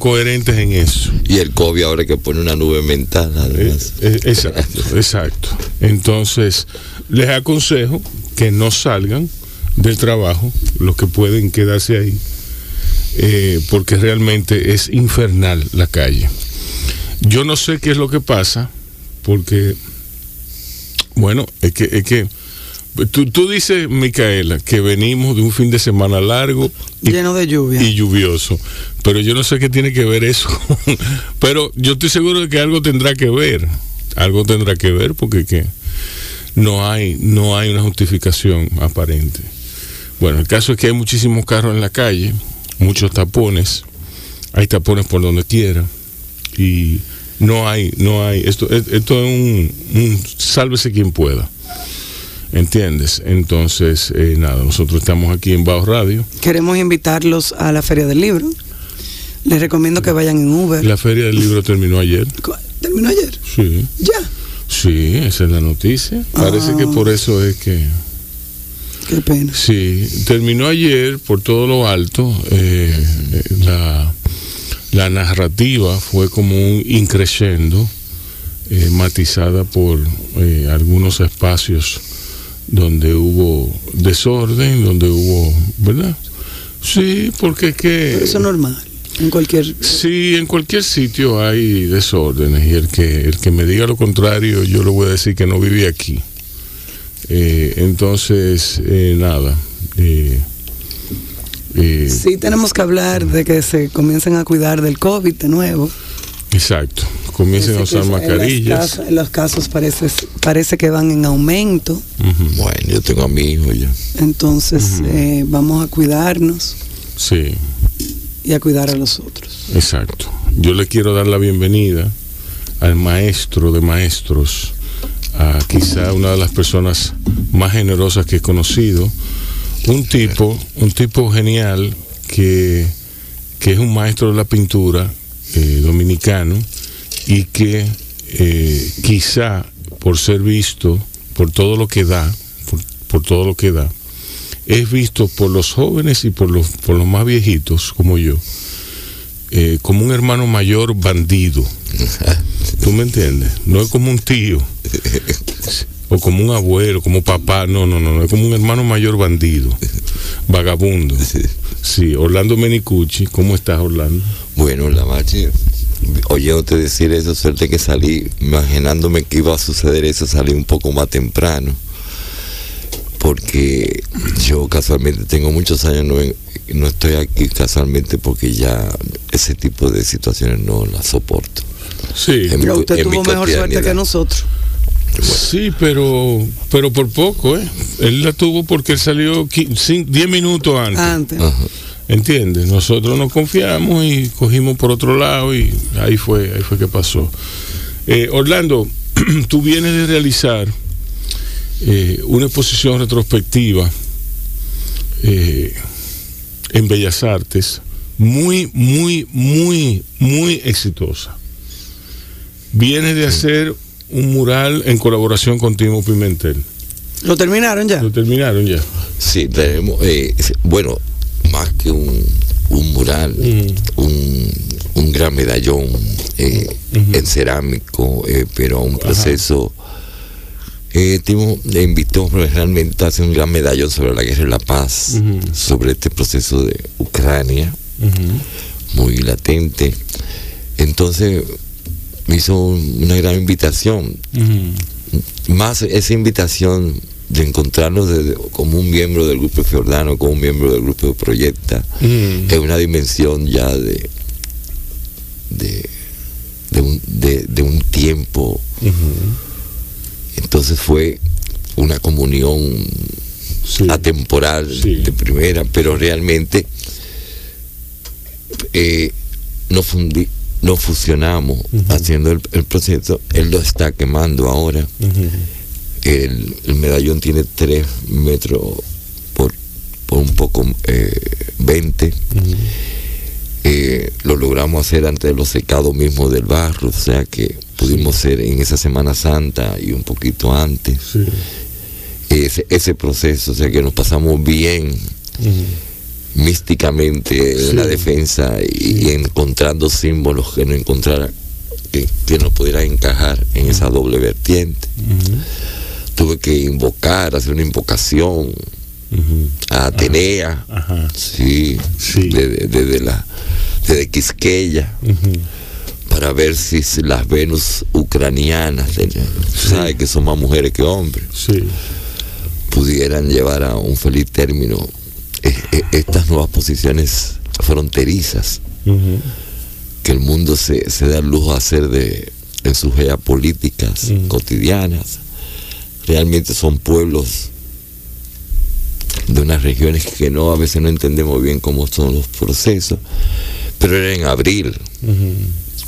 coherentes en eso. Y el COVID ahora que pone una nube mental. Además. Eh, eh, exacto, exacto. Entonces, les aconsejo que no salgan del trabajo, los que pueden quedarse ahí, eh, porque realmente es infernal la calle. Yo no sé qué es lo que pasa, porque, bueno, es que, es que Tú, dices, Micaela, que venimos de un fin de semana largo y, lleno de lluvia y lluvioso, pero yo no sé qué tiene que ver eso. pero yo estoy seguro de que algo tendrá que ver, algo tendrá que ver porque que no hay no hay una justificación aparente. Bueno, el caso es que hay muchísimos carros en la calle, muchos tapones, hay tapones por donde quiera y no hay no hay esto esto es un, un sálvese quien pueda. ¿Entiendes? Entonces, eh, nada, nosotros estamos aquí en Bajo Radio. Queremos invitarlos a la Feria del Libro. Les recomiendo que vayan en Uber. La Feria del Libro terminó ayer. ¿Terminó ayer? Sí. ¿Ya? Sí, esa es la noticia. Parece que ah. por eso es que... Qué pena. Sí, terminó ayer por todo lo alto. Eh, la, la, narrativa fue como un increyendo, eh, matizada por algunos espacios donde hubo desorden, donde hubo, ¿verdad? Sí, porque es que... eso es normal. En cualquier... Sí, en cualquier sitio hay desórdenes y el que, el que me diga lo contrario, yo le voy a decir que no viví aquí. Eh, entonces, eh, nada. Eh, sí, tenemos que hablar de que se comiencen a cuidar del COVID de nuevo. Exacto comiencen a usar mascarillas. En los, casos, parece, parece que van en aumento. Bueno, yo tengo a mi hijo ya. Entonces eh, vamos a cuidarnos. Sí. Y a cuidar a los otros. Exacto. Yo le quiero dar la bienvenida al maestro de maestros, a quizá una de las personas más generosas que he conocido, un tipo, un tipo genial que, que es un maestro de la pintura eh, dominicano, y que eh, quizá por ser visto, por todo lo que da, por, todo lo que da, es visto por los jóvenes y por los, por los más viejitos como yo, eh, como un hermano mayor bandido. ¿Tú me entiendes? No es como un tío, o como un abuelo, como papá, no, no, no, no, es como un hermano mayor bandido, vagabundo. Sí, Orlando Menicucci, ¿cómo estás Orlando? Bueno, la marcha oyéndote decir eso, suerte que salí, imaginándome que iba a suceder eso, salí un poco más temprano. Porque yo casualmente tengo muchos años, no, no estoy aquí casualmente porque ya ese tipo de situaciones no las soporto. Sí, pero usted tuvo mejor suerte que nosotros. Sí, pero pero por poco, ¿eh? Él la tuvo porque él salió 10 minutos antes. Antes. ¿Entiendes? Nosotros nos confiamos y cogimos por otro lado y ahí fue, ahí fue que pasó. Eh, Orlando, tú vienes de realizar eh, una exposición retrospectiva eh, en Bellas Artes muy, muy, muy, muy exitosa. Vienes de hacer un mural en colaboración con Timo Pimentel. ¿Lo terminaron ya? Lo terminaron ya. Sí, tenemos, bueno, más que un, mural, un, gran medallón eh, en cerámico, eh, pero un proceso. Eh, Timo le invitó realmente a hacer un gran medallón sobre la guerra y la paz, sobre este proceso de Ucrania, muy latente. Entonces me hizo una gran invitación. Más esa invitación de encontrarnos como un miembro del grupo Fiordano, como un miembro del grupo Proyecta, mm. en una dimensión ya de, de, un, tiempo. Entonces fue una comunión atemporal de primera, pero realmente eh, fusionamos haciendo el, proceso. Él lo está quemando ahora. El, medallón tiene 3 metros por, un poco 20. Eh, eh, lo logramos hacer antes de los secados mismos del barro, o sea que pudimos ser en esa Semana Santa y un poquito antes. Ese, ese proceso, o sea que nos pasamos bien. místicamente en la defensa y, encontrando símbolos que no encontrara que, no pudiera encajar en esa doble vertiente. Tuve que invocar, hacer una invocación a Atenea, sí, desde la desde Quisqueya. Para ver si las Venus ucranianas, sabe que son más mujeres que hombres, pudieran llevar a un feliz término eh, eh, estas nuevas posiciones fronterizas. Que el mundo se, da el lujo de hacer de, en sus geopolíticas cotidianas. Realmente son pueblos de unas regiones que no a veces no entendemos bien cómo son los procesos, pero era en abril.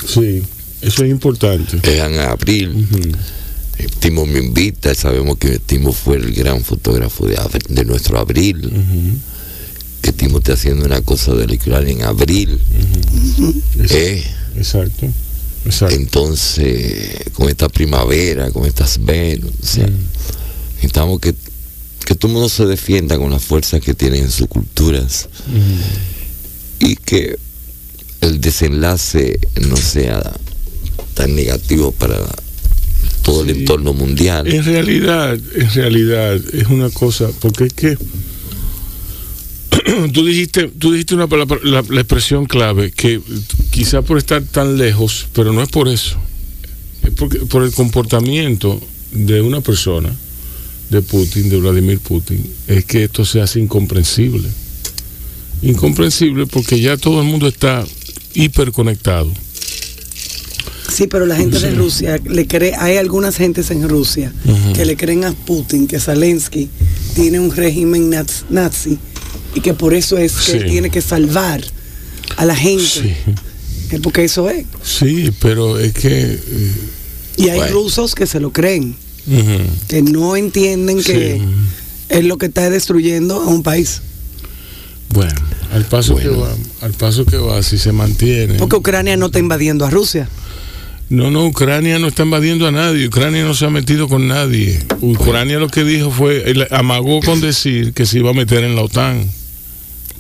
Sí, eso es importante. Era en abril. Timo me invita, sabemos que Timo fue el gran fotógrafo de, de nuestro abril. Que Timo está haciendo una cosa de la en abril. Eh. Exacto. Exacto. Entonces, con esta primavera, con estas Venus, o sea, necesitamos que, que todo el mundo se defienda con las fuerzas que tienen en sus culturas y que el desenlace no sea tan negativo para todo el entorno mundial. En realidad, en realidad es una cosa, porque es que tú dijiste, tú dijiste una palabra, la, expresión clave, que quizá por estar tan lejos, pero no es por eso, es porque, por el comportamiento de una persona, de Putin, de Vladimir Putin, es que esto se hace incomprensible. Incomprensible porque ya todo el mundo está hiperconectado. Sí, pero la gente de Rusia le cree, hay algunas gentes en Rusia que le creen a Putin que Zelensky tiene un régimen nazi y que por eso es que tiene que salvar a la gente. Sí. Porque eso es. Sí, pero es que... Eh, y hay rusos que se lo creen, que no entienden que es lo que está destruyendo a un país. Bueno, al paso que va, al paso que va, si se mantiene. Porque Ucrania no está invadiendo a Rusia. No, no, Ucrania no está invadiendo a nadie. Ucrania no se ha metido con nadie. Ucrania lo que dijo fue, amagó con decir que se iba a meter en la OTAN.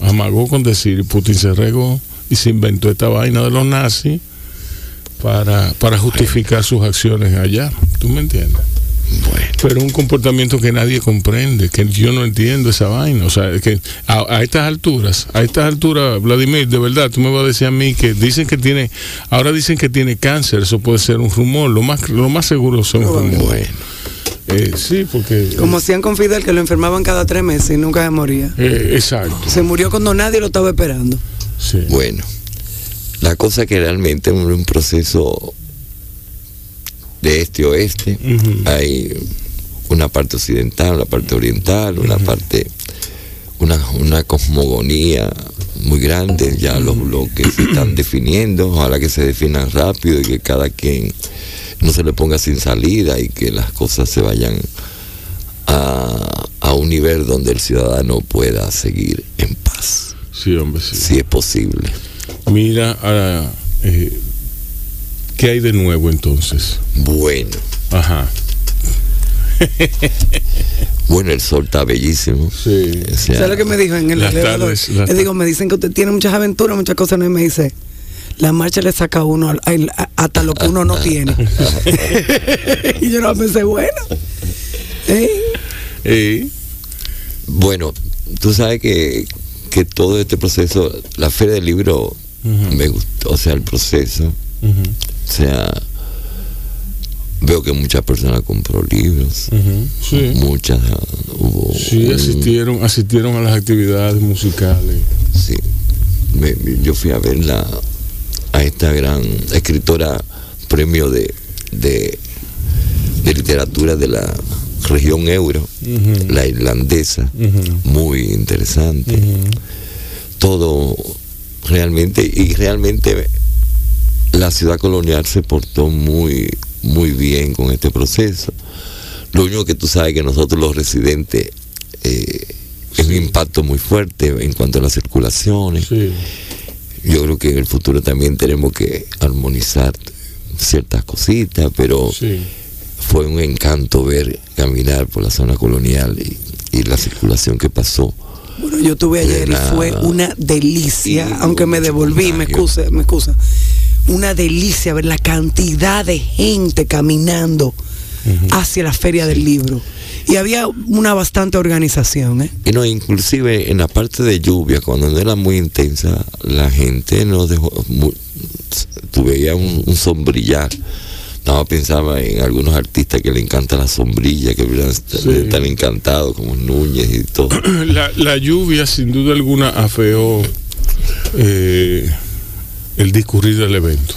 Amagó con decir, Putin se regó y se inventó esta vaina de los nazis para, para justificar sus acciones allá. ¿Tú me entiendes? Pero un comportamiento que nadie comprende, que yo no entiendo esa vaina. O sea, que a, estas alturas, a estas alturas, Vladimir, de verdad, tú me vas a decir a mí que dicen que tiene, ahora dicen que tiene cáncer, eso puede ser un rumor, lo más, lo más seguro son rumores. Eh, sí, porque... Como hacían con Fidel, que lo enfermaban cada tres meses y nunca se moría. Eh, exacto. Se murió cuando nadie lo estaba esperando. Sí. Bueno, la cosa que realmente es un proceso de este oeste. Hay una parte occidental, una parte oriental, una parte, una, una cosmogonía muy grande, ya los bloques se están definiendo, ojalá que se definan rápido y que cada quien no se le ponga sin salida y que las cosas se vayan a, a un nivel donde el ciudadano pueda seguir en paz. Sí, hombre, sí. Si es posible. Mira, ahora, eh, ¿Qué hay de nuevo entonces? Bueno. Ajá. bueno, el sol está bellísimo. Sí. ¿Sabes lo que me dijo en el elevador? Le digo, me dicen que usted tiene muchas aventuras, muchas cosas, ¿no? y me dice, la marcha le saca a uno hasta lo que uno no tiene. y yo no pensé, bueno. ¿Eh? Bueno, tú sabes que, que todo este proceso, la feria del libro me gustó, o sea, el proceso. O sea, veo que muchas personas compró libros. Muchas hubo. Sí, asistieron, asistieron a las actividades musicales. Sí. yo fui a verla a esta gran escritora premio de, de, literatura de la región euro, la irlandesa, muy interesante. Todo realmente, y realmente la ciudad colonial se portó muy, muy bien con este proceso. Lo único que tú sabes que nosotros los residentes eh, es un impacto muy fuerte en cuanto a las circulaciones. Yo creo que en el futuro también tenemos que armonizar ciertas cositas, pero fue un encanto ver caminar por la zona colonial y, y la circulación que pasó. Bueno, yo tuve ayer y fue una delicia, aunque me devolví, me excusa, me excusa. Una delicia ver la cantidad de gente caminando hacia la feria del libro. Y había una bastante organización. ¿eh? Y no, inclusive en la parte de lluvia, cuando no era muy intensa, la gente no dejó, tuve un, sombrillar. Nada pensaba en algunos artistas que le encanta la sombrilla, que están encantados, como Núñez y todo. La, lluvia, sin duda alguna, afeó eh, el discurrir del evento.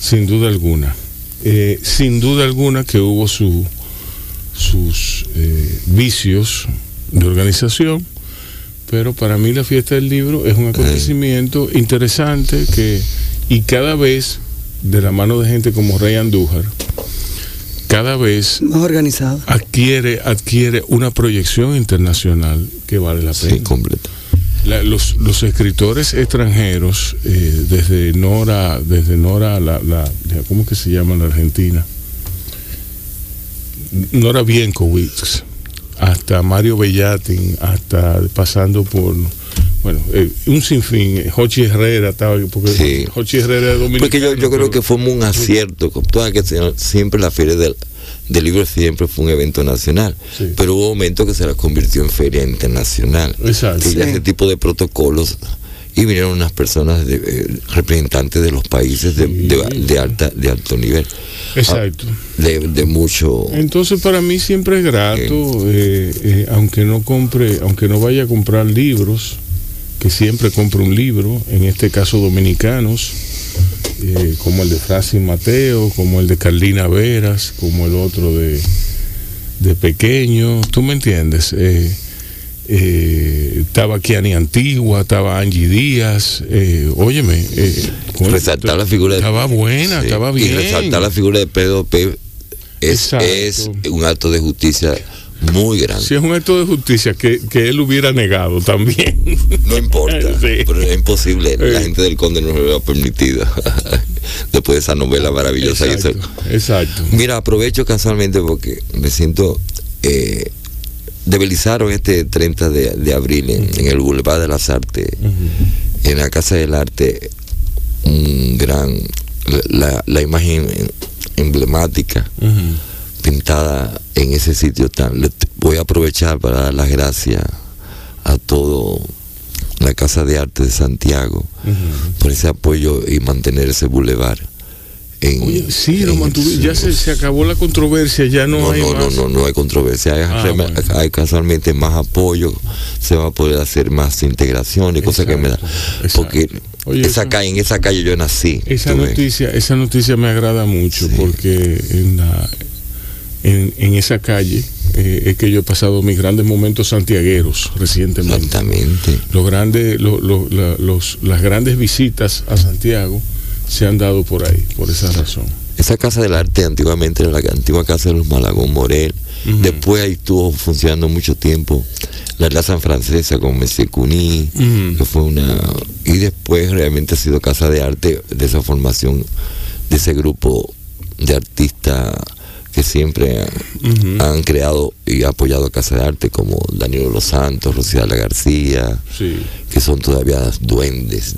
Sin duda alguna. Eh, sin duda alguna que hubo su, sus eh, vicios de organización, pero para mí la fiesta del libro es un acontecimiento interesante que y cada vez de la mano de gente como Rey Andújar cada vez más organizado adquiere adquiere una proyección internacional que vale la pena. Sí, completo. los, los, escritores extranjeros eh, desde Nora desde Nora la, la cómo que se llama en la Argentina Nora Bienkowitz hasta Mario Bellatin hasta pasando por bueno, eh, un sinfín, Jochi Herrera estaba, porque sí. Jochi Herrera es dominicano. Porque yo, yo creo que fue un acierto, toda que siempre la feria del, del, libro siempre fue un evento nacional, pero hubo momentos que se la convirtió en feria internacional. Exacto. Y ese tipo de protocolos y vinieron unas personas de, eh, representantes de los países de, de, alta de alto nivel. Exacto. ah, de, mucho entonces para mí siempre es grato eh, aunque no compre aunque no vaya a comprar libros que siempre compro un libro, en este caso dominicanos, eh, como el de Francis Mateo, como el de Carlina Veras, como el otro de, de Pequeño, tú me entiendes. Eh, eh, estaba Kiani Antigua, estaba Angie Díaz, óyeme. resaltar la figura Estaba buena, estaba bien. Y resaltar la figura de Pedro P. Es, es un acto de justicia muy grande. Si es un acto de justicia que, él hubiera negado también. No importa, pero es imposible. La gente del Conde no lo ha permitido. Después de esa novela maravillosa. Exacto. exacto. Mira, aprovecho casualmente porque me siento... Eh, debelizaron este 30 de, abril en, el Boulevard de las Artes, en la Casa del Arte, un gran... La, imagen emblemática pintada en ese sitio tan. voy a aprovechar para dar las gracias a todo la Casa de Arte de Santiago por ese apoyo y mantener ese bulevar. En, sí, lo ya se, acabó la controversia, ya no, hay no, no, no, no, hay controversia, hay, ah, casualmente más apoyo, se va a poder hacer más integración y cosas que me da, porque esa calle, en esa calle yo nací. Esa noticia, esa noticia me agrada mucho porque en la en, esa calle eh, es que yo he pasado mis grandes momentos santiagueros recientemente. Exactamente. Los grandes, los, las grandes visitas a Santiago se han dado por ahí, por esa razón. Esa casa del arte antiguamente era la antigua casa de los Malagón Morel. Después ahí estuvo funcionando mucho tiempo la Plaza Francesa con Messier Cuní, que fue una... Y después realmente ha sido casa de arte de esa formación, de ese grupo de artistas que siempre han, creado y apoyado a Casa de Arte, como Danilo Los Santos, Rociala García, que son todavía duendes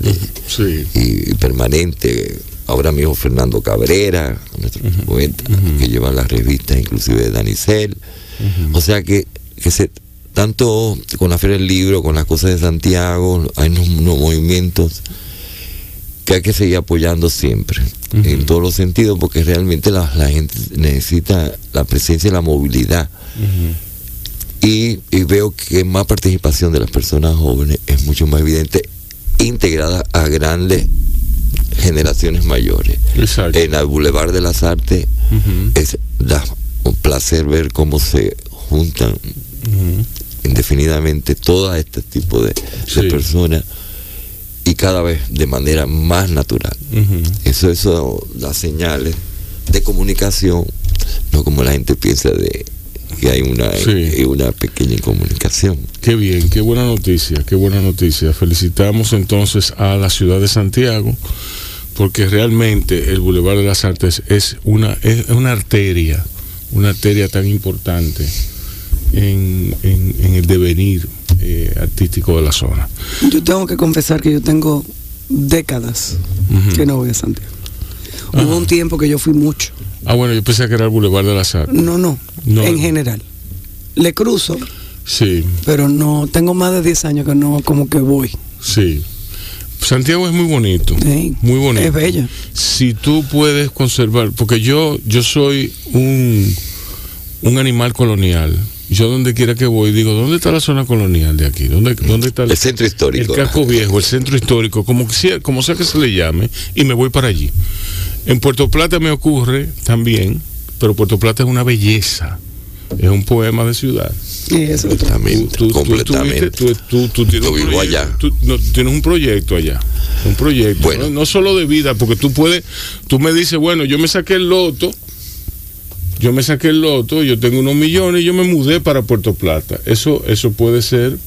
y, permanente. Ahora mismo Fernando Cabrera, nuestro poeta, que lleva las revistas, inclusive de Danicel. O sea que, que se, tanto con la Feria del Libro, con las cosas de Santiago, hay unos movimientos que hay que seguir apoyando siempre, en todos los sentidos, porque realmente la, gente necesita la presencia y la movilidad. y, veo que más participación de las personas jóvenes es mucho más evidente, integrada a grandes generaciones mayores. En el Boulevard de las Artes es da un placer ver cómo se juntan indefinidamente todo este tipo de, personas y cada vez de manera más natural. Eso, eso da señales de comunicación, no como la gente piensa de que hay una, una pequeña incomunicación. Qué bien, qué buena noticia, qué buena noticia. Felicitamos entonces a la ciudad de Santiago, porque realmente el Boulevard de las Artes es una, es una arteria, una arteria tan importante en, en el devenir eh, artístico de la zona. Yo tengo que confesar que yo tengo décadas que no voy a Santiago. Hubo un tiempo que yo fui mucho. Ah, bueno, yo pensé que era el Boulevard del Azar. No, no, No. en general. Le cruzo, Sí, pero no, tengo más de 10 años que no, como que voy. sí. Santiago es muy bonito. Sí, Muy bonito. Es bella. si tú puedes conservar, porque yo, yo soy un, un animal colonial. Yo donde quiera que voy digo, ¿dónde está la zona colonial de aquí? ¿Dónde, dónde está El centro histórico. El casco viejo, el centro histórico, como, que sea, como sea que se le llame, y me voy para allí. En Puerto Plata me ocurre también, pero Puerto Plata es una belleza. Es un poema de ciudad. Y eso. Completamente, Tú- tú- tú completamente. tú- tú- tú tienes Yo un vivo proyecto- allá. tú- no, tienes un proyecto allá. Un proyecto. Bueno. ¿no? No solo de vida, porque tú puedes, tú me dices, bueno, yo me saqué el loto, yo me saqué el loto, yo tengo unos millones y yo me mudé para Puerto Plata. Eso, eso puede ser,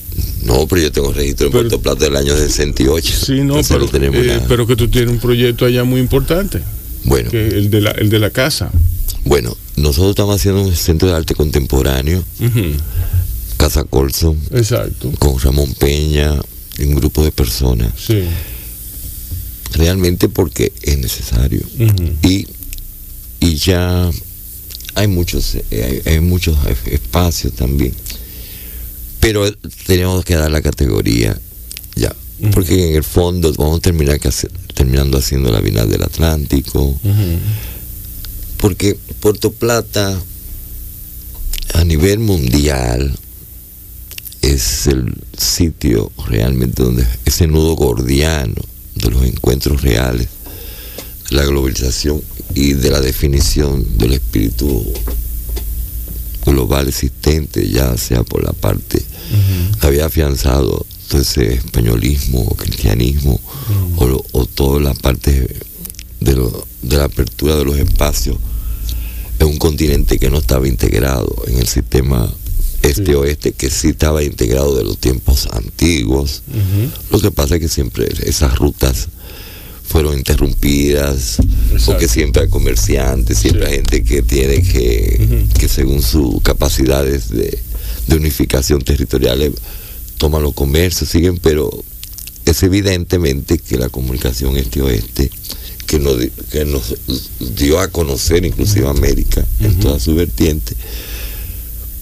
No, pero yo tengo registro en Pero- Puerto Plata del año 68. sí, no, pero, eh, pero que tú tienes un proyecto allá muy importante, bueno, que el de la, el de la casa. bueno, nosotros estamos haciendo un centro de arte contemporáneo, Casa Colson, Exacto. con Ramón Peña y un grupo de personas. Sí. Realmente porque es necesario. Y, y ya hay muchos eh, hay, hay muchos espacios también. Pero tenemos que dar la categoría ya. Porque en el fondo vamos a terminar que hace- terminando haciendo la Bienal del Atlántico. Porque Puerto Plata a nivel mundial es el sitio realmente donde ese nudo gordiano de los encuentros reales, la globalización y de la definición del espíritu global existente, ya sea por la parte que había afianzado todo ese españolismo o cristianismo o, o toda la parte de, lo- de la apertura de los espacios en un continente que no estaba integrado en el sistema este-oeste, que sí estaba integrado de los tiempos antiguos. Lo que pasa es que siempre esas rutas fueron interrumpidas, Exacto. porque siempre hay comerciantes, siempre Sí. hay gente que tiene que, que según sus capacidades de, de unificación territorial eh, toman los comercios, siguen, pero es evidentemente que la comunicación este-oeste, que nos, di- que nos dio a conocer inclusive América en toda su vertiente,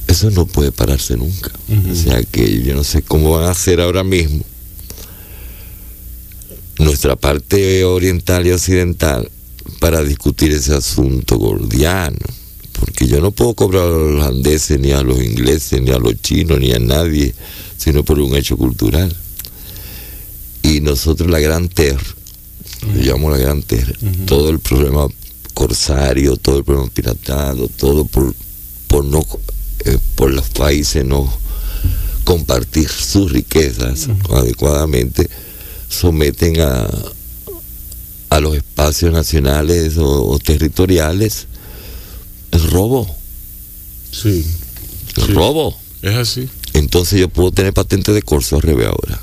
eso no puede pararse nunca. O sea que yo no sé cómo van a hacer ahora mismo nuestra parte oriental y occidental para discutir ese asunto gordiano. Porque yo no puedo cobrar a los holandeses, ni a los ingleses, ni a los chinos, ni a nadie, sino por un hecho cultural. Y nosotros la Gran Terre, lo llamo la Gran Terre, Ujú. todo el problema corsario, todo el problema piratado, todo por, por no eh, por los países no compartir sus riquezas adecuadamente, someten a, a los espacios nacionales o, o territoriales el robo, Sí. el Sí. robo. Es así. Entonces yo puedo tener patente de corso al revés ahora.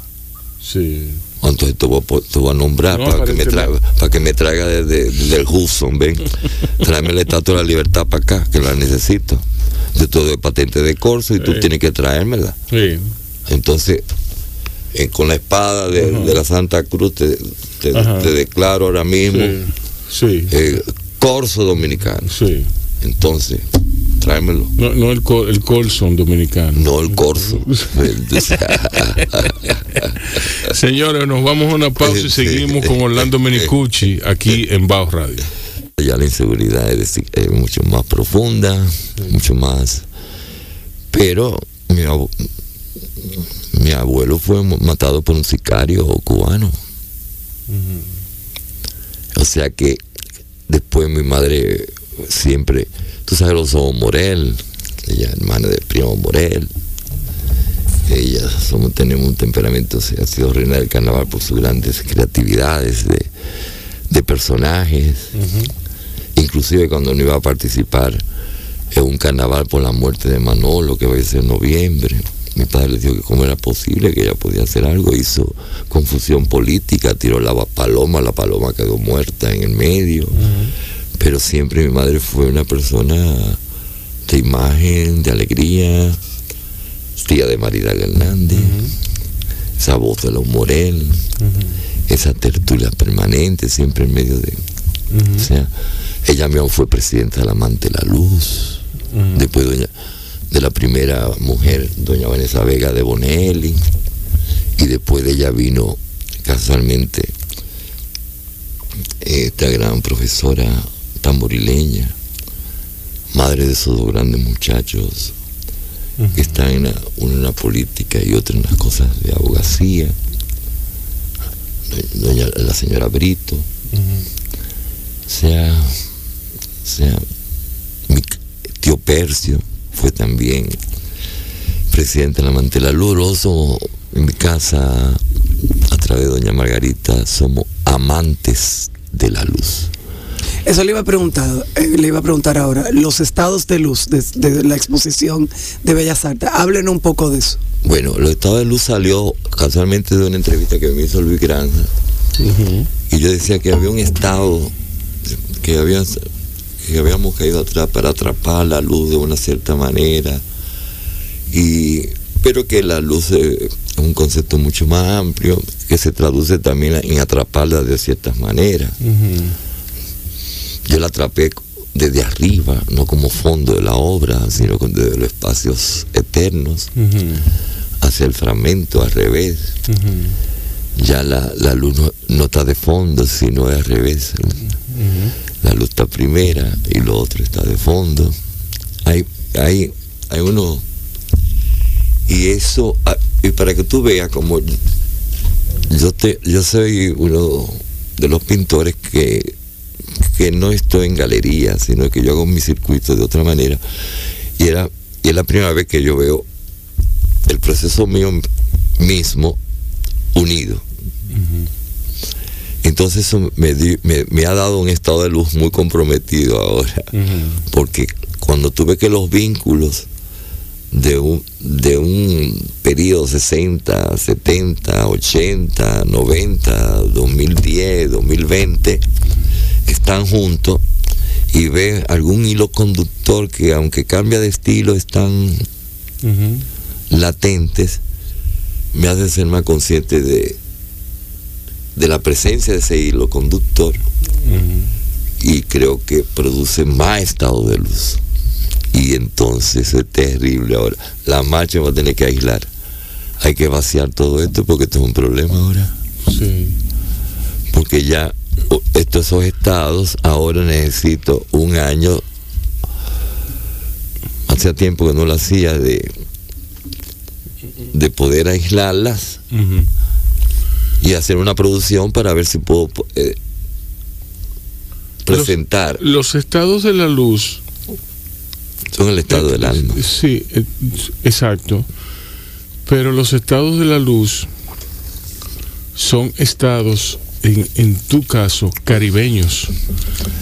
Sí. Entonces te voy, te voy a nombrar No, para, que me traiga, para que me traiga desde del Hudson, ven. Tráeme la estatua de la libertad para acá, que la necesito. Yo te doy patente de corso y tú Sí. tienes que traérmela. Sí. Entonces, eh, con la espada de, la Santa Cruz te, te- Ajá. te declaro ahora mismo Sí. eh, corso dominicano. Sí. Entonces, tráemelo. No, no el, col, el Colson dominicano. No el corso. Señores, nos vamos a una pausa y Sí. seguimos con Orlando Menicucci aquí en Bajo Radio. ya la inseguridad es, mucho más profunda, mucho más. Pero mi, abu- mi abuelo fue matado por un sicario cubano. O sea que después mi madre siempre, tú sabes, los somos Morel, ella hermana de Primo Morel. Ella somos, tenemos un temperamento, se- ha sido reina del carnaval por sus grandes creatividades de, de personajes. Inclusive cuando no iba a participar en un carnaval por la muerte de Manolo, que va a ser en noviembre, mi padre le dijo que cómo era posible que ella podía hacer algo, hizo confusión política, tiró la paloma, la paloma quedó muerta en el medio, pero siempre mi madre fue una persona de imagen, de alegría, tía de Maridal Hernández, esa voz de los Morel, esa tertulia permanente, siempre en medio de... O sea, ella misma fue presidenta del Amante de la Luz, después doña, de la primera mujer, doña Vanessa Vega de Bonelli, y después de ella vino casualmente esta gran profesora tamborileña, madre de esos dos grandes muchachos que están en la, uno en la política y otro en las cosas de abogacía, doña, la señora Brito, sea, sea, mi tío Percio fue también presidente de la Mantela Luroso, en mi casa, a través de doña Margarita, somos amantes de la luz. Eso le iba a preguntar, eh, le iba a preguntar ahora, los estados de luz de, la exposición de Bellas Artes, háblenos un poco de eso. Bueno, los estados de luz salió casualmente de una entrevista que me hizo Luis Granja. Y yo decía que había un estado que, había, que habíamos caído atrás para atrapar la luz de una cierta manera. Y, pero que la luz es un concepto mucho más amplio, que se traduce también en atraparla de ciertas maneras. Yo la atrapé desde arriba, no como fondo de la obra, sino desde los espacios eternos, hacia el fragmento, al revés. Ya la, luz no, está de fondo, sino al revés. La luz está primera y lo otro está de fondo. Hay, hay, hay uno. Y eso, ah, y para que tú veas como yo, te, yo soy uno de los pintores que que no estoy en galería, sino que yo hago mi circuito de otra manera. Y, era, y es la primera vez que yo veo el proceso mío mismo unido. Entonces eso me, ha dado un estado de luz muy comprometido ahora, porque cuando tuve que los vínculos de un, de un periodo 60, 70, 80, 90, 2010, 2020, están juntos y ve algún hilo conductor que aunque cambia de estilo están latentes, me hace ser más consciente de, de la presencia de ese hilo conductor y creo que produce más estado de luz. Y entonces es terrible ahora. La marcha va a tener que aislar. Hay que vaciar todo esto porque esto es un problema ahora. Sí. Porque ya estos estados ahora necesito un año hacía tiempo que no lo hacía de de poder aislarlas y hacer una producción para ver si puedo eh, presentar. los, estados de la luz son el estado del alma. sí eh, exacto. Pero los estados de la luz son estados en, tu caso, caribeños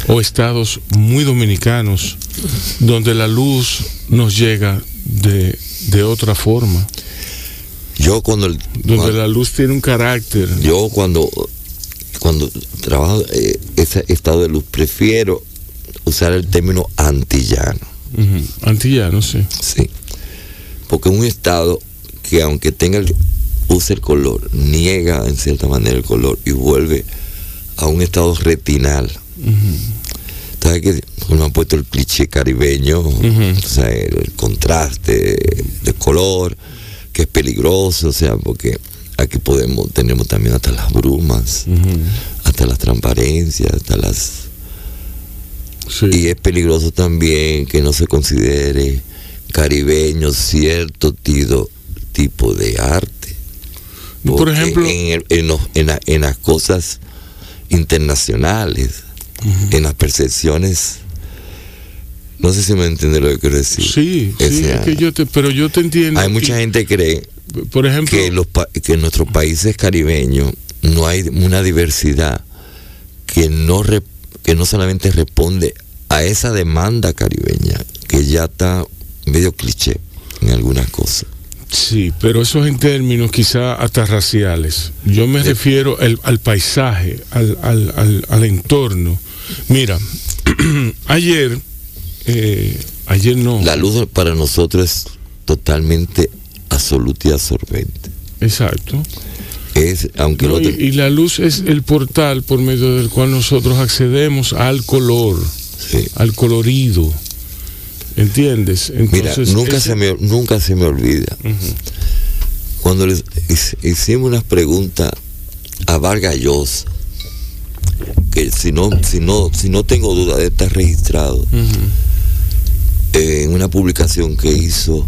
o estados muy dominicanos, donde la luz nos llega de, otra forma. Yo cuando... donde la luz tiene un carácter. Yo cuando, cuando trabajo eh, ese estado de luz, prefiero usar el término antillano. Antillano, sí. Sí. Porque un estado que aunque tenga el, usa el color, niega en cierta manera el color y vuelve a un estado retinal. ¿Sabes que uno ha puesto el cliché caribeño, o sea, el, contraste de color, que es peligroso, o sea, porque aquí podemos, tenemos también hasta las brumas, hasta las transparencias, hasta las... Y es peligroso también que no se considere caribeño cierto tipo de arte. Por ejemplo, en, las cosas internacionales, en las percepciones. No sé si me entiende lo que quiero decir. Sí, sí que yo te, pero yo te entiendo. Hay mucha gente que cree por ejemplo, que, los, que en nuestros países caribeños no hay una diversidad que no, que no solamente responde a esa demanda caribeña, que ya está medio cliché en algunas cosas. Sí, pero eso es en términos quizá hasta raciales. Yo me refiero al paisaje, al, entorno. Mira, ayer, eh, ayer no. La luz para nosotros es totalmente absoluta y absorbente. Exacto. Es, aunque No, no y, te- y la luz es el portal por medio del cual nosotros accedemos al color, sí. al colorido. ¿Entiendes? Mira, Entonces, nunca, ese- se me, nunca se me olvida. Cuando les hic- hicimos unas preguntas a Vargas Llosa, que si no, si no, si no tengo duda de estar registrado en una publicación que hizo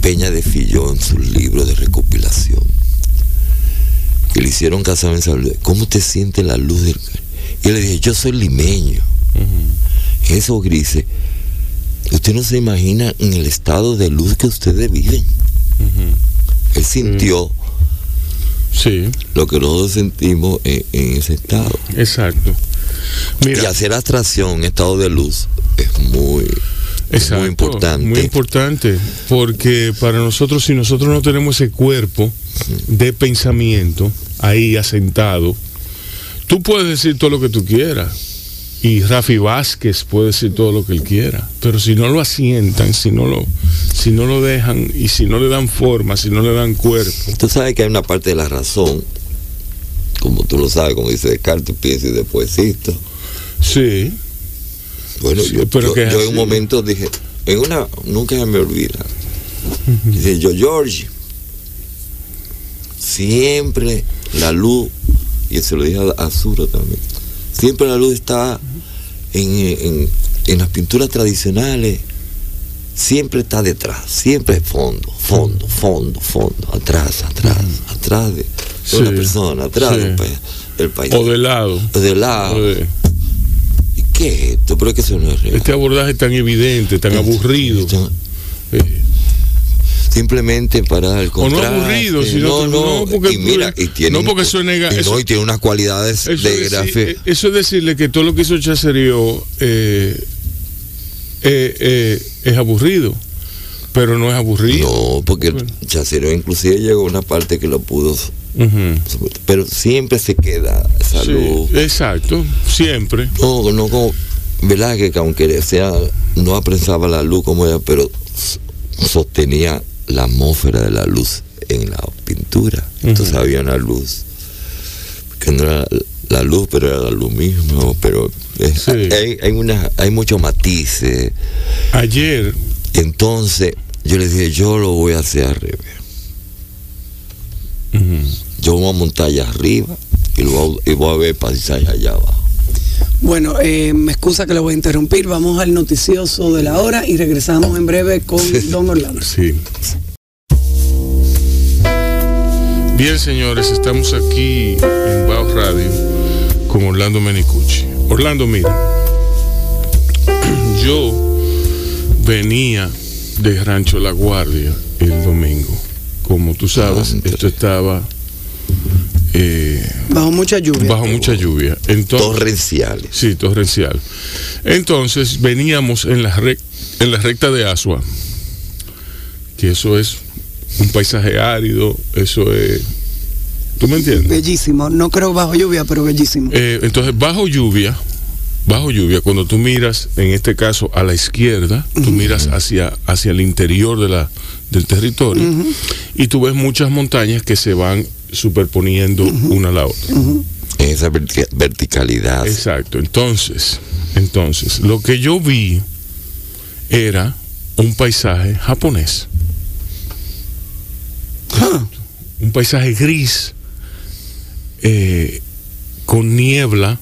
Peña de Fillón en su libro de recopilación. Que le hicieron casar en. ¿Cómo te siente la luz del Y yo le dije, yo soy limeño. Ujú. Esos grises, usted no se imagina en el estado de luz que ustedes viven. Él sintió Sí, lo que nosotros sentimos en, en ese estado. exacto. Mira, Y hacer abstracción en estado de luz es muy, Exacto, muy importante. Muy importante, porque para nosotros, si nosotros no tenemos ese cuerpo de pensamiento ahí asentado, tú puedes decir todo lo que tú quieras. Y Rafi Vázquez puede decir todo lo que él quiera, pero si no lo asientan, si no lo, si no lo dejan y si no le dan forma, si no le dan cuerpo, Tú sabes que hay una parte de la razón, como tú lo sabes, como dice Descartes, piensa y después existo. sí, Bueno, Sí, yo, pero yo- que es yo en un momento dije, en una, nunca se me olvida. Dice yo, George, siempre la luz, y se lo dije a Azura también, siempre la luz está en, en- en las pinturas tradicionales, siempre está detrás, siempre es fondo, fondo, fondo, fondo, atrás, atrás, atrás de, de Sí, una persona, atrás sí. del, pa- del país. o de lado. de lado. o de- ¿Y qué es esto? Pero es que eso no es real. este abordaje tan evidente, tan aburrido. Esto- eh, simplemente para el O no contraste. aburrido, sino no, no, no, porque- y mira, y tiene no, porque eso nega- y no, eso- y tiene unas cualidades Eso, de es decir, eso es decirle que todo lo que hizo Chacerío eh, eh, eh, es aburrido, pero no es aburrido. No, porque chacero inclusive llegó a una parte que lo pudo, Pero siempre se queda esa Sí, luz. exacto, siempre. No, no como, ¿verdad? Que aunque sea, no apresaba la luz como ella, pero sostenía la atmósfera de la luz en la pintura. Entonces había una luz, que no era la luz, pero era la luz misma, pero Sí. hay, hay, una, hay muchos matices. Ayer, Entonces yo le dije, yo lo voy a hacer al revés. Yo voy a montar allá arriba y, lo voy, a- y voy a ver paisaje allá abajo. Bueno, eh, me excusa que le voy a interrumpir. Vamos al noticioso de la hora y regresamos en breve con Don Orlando. sí. Bien, señores, estamos aquí en Baos Radio con Orlando Menicucci. Orlando, mira, yo venía de Rancho La Guardia el domingo. Como tú sabes, Ah, esto estaba eh, Bajo mucha lluvia. bajo mucha lluvia. Entonces, Torrenciales. Sí, torrencial. Entonces veníamos en la, rec- en la recta de Asua, que eso es un paisaje árido, eso es... ¿Tú me entiendes? Bellísimo. No creo bajo lluvia, pero bellísimo. Eh, entonces, bajo lluvia, bajo lluvia, cuando tú miras, en este caso, a la izquierda, tú miras hacia, hacia el interior de la, del territorio y tú ves muchas montañas que se van superponiendo una a la otra. En esa verti- verticalidad. Exacto. Entonces, entonces, lo que yo vi era un paisaje japonés. Un paisaje gris, eh, con niebla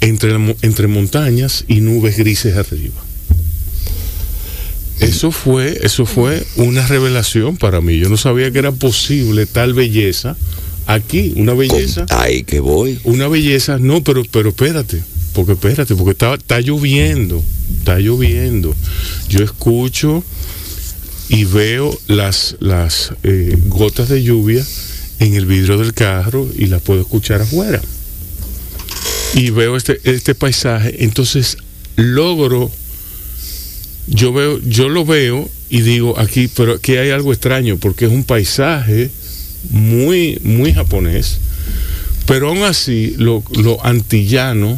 entre, entre montañas y nubes grises arriba. Eso fue, eso fue una revelación para mí. Yo no sabía que era posible tal belleza aquí, una Con- belleza ahí que voy. una belleza, no, pero, pero espérate, porque espérate, porque está, está lloviendo, está lloviendo. Yo escucho y veo las, las eh, gotas de lluvia en el vidrio del carro y las puedo escuchar afuera. Y veo este, este paisaje, entonces logro, yo veo, yo lo veo y digo aquí, pero aquí hay algo extraño, porque es un paisaje muy, muy japonés, pero aún así lo, lo antillano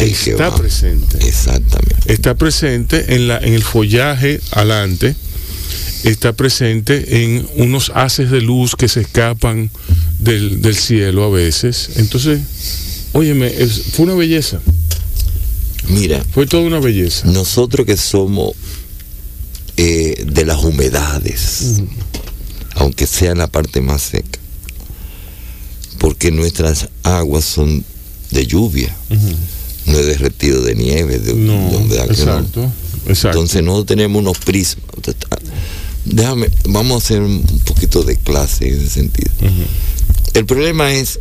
está presente Exactamente. está presente en, la, en el follaje adelante, está presente en unos haces de luz que se escapan del, del cielo a veces. Entonces, óyeme, es- fue una belleza, Mira, fue toda una belleza. nosotros que somos eh, de las humedades, aunque sea la parte más seca, porque nuestras aguas son de lluvia, no es derretido de nieve, de, No, de humedad que no. exacto, exacto. Entonces nosotros tenemos unos prismas. Déjame, vamos a hacer un poquito de clase en ese sentido. El problema es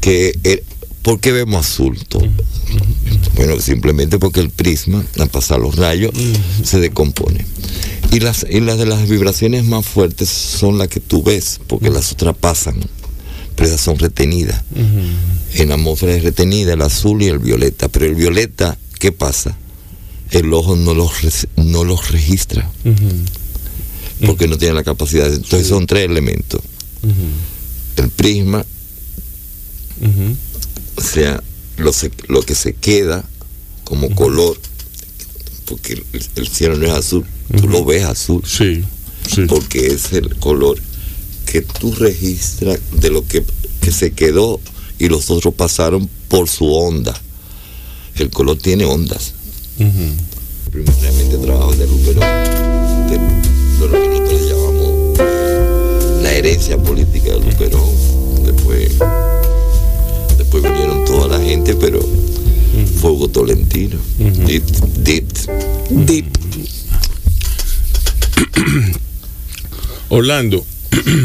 que, el- ¿por qué vemos azul todo? Bueno, simplemente porque el prisma, al pasar los rayos, se decompone. Y las, y las de las vibraciones más fuertes son las que tú ves, porque las otras pasan, pero esas son retenidas. En la atmósfera es retenida el azul y el violeta, pero el violeta, ¿qué pasa? El ojo no los, no los registra, porque no tiene la capacidad. Entonces son tres elementos. ujú, El prisma. O sea, lo, se- lo que se queda como color, porque el, el cielo no es azul, tú lo ves azul, Sí, sí. porque es el color que tú registras de lo que, que se quedó y los otros pasaron por su onda. El color tiene ondas. Ujú. Primordialmente trabajo de Luperón, de, de lo que nosotros llamamos eh, la herencia política de la gente, pero fue Hugo Tolentino. Dit, dit. Deep. Orlando,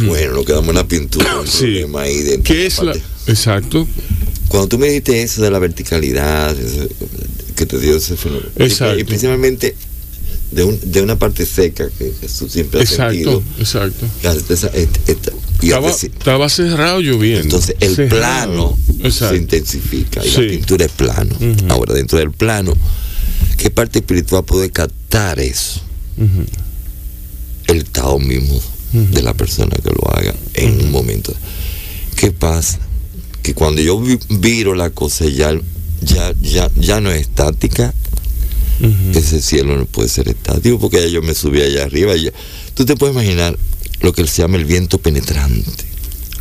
Bueno, nos quedamos en la pintura. Sí. ahí dentro ¿qué de es la...? Exacto, Cuando tú me dijiste eso de la verticalidad, eso, que te dio ese fenómeno. Exacto. Y, principalmente de, un- de una parte seca que Jesús siempre ha sentido. exacto, exacto. Estaba, cerrado lloviendo. Entonces el Cerrado. plano se intensifica y Sí. la pintura es plano. Ahora, dentro del plano, ¿qué parte espiritual puede captar eso? El Tao mismo de la persona que lo haga en un momento. ¿Qué pasa? Que cuando yo vi- viro la cosa ya, ya, ya, ya no es estática, ese cielo no puede ser estático porque ya yo me subí allá arriba. y ya- Tú te puedes imaginar lo que se llama el viento penetrante.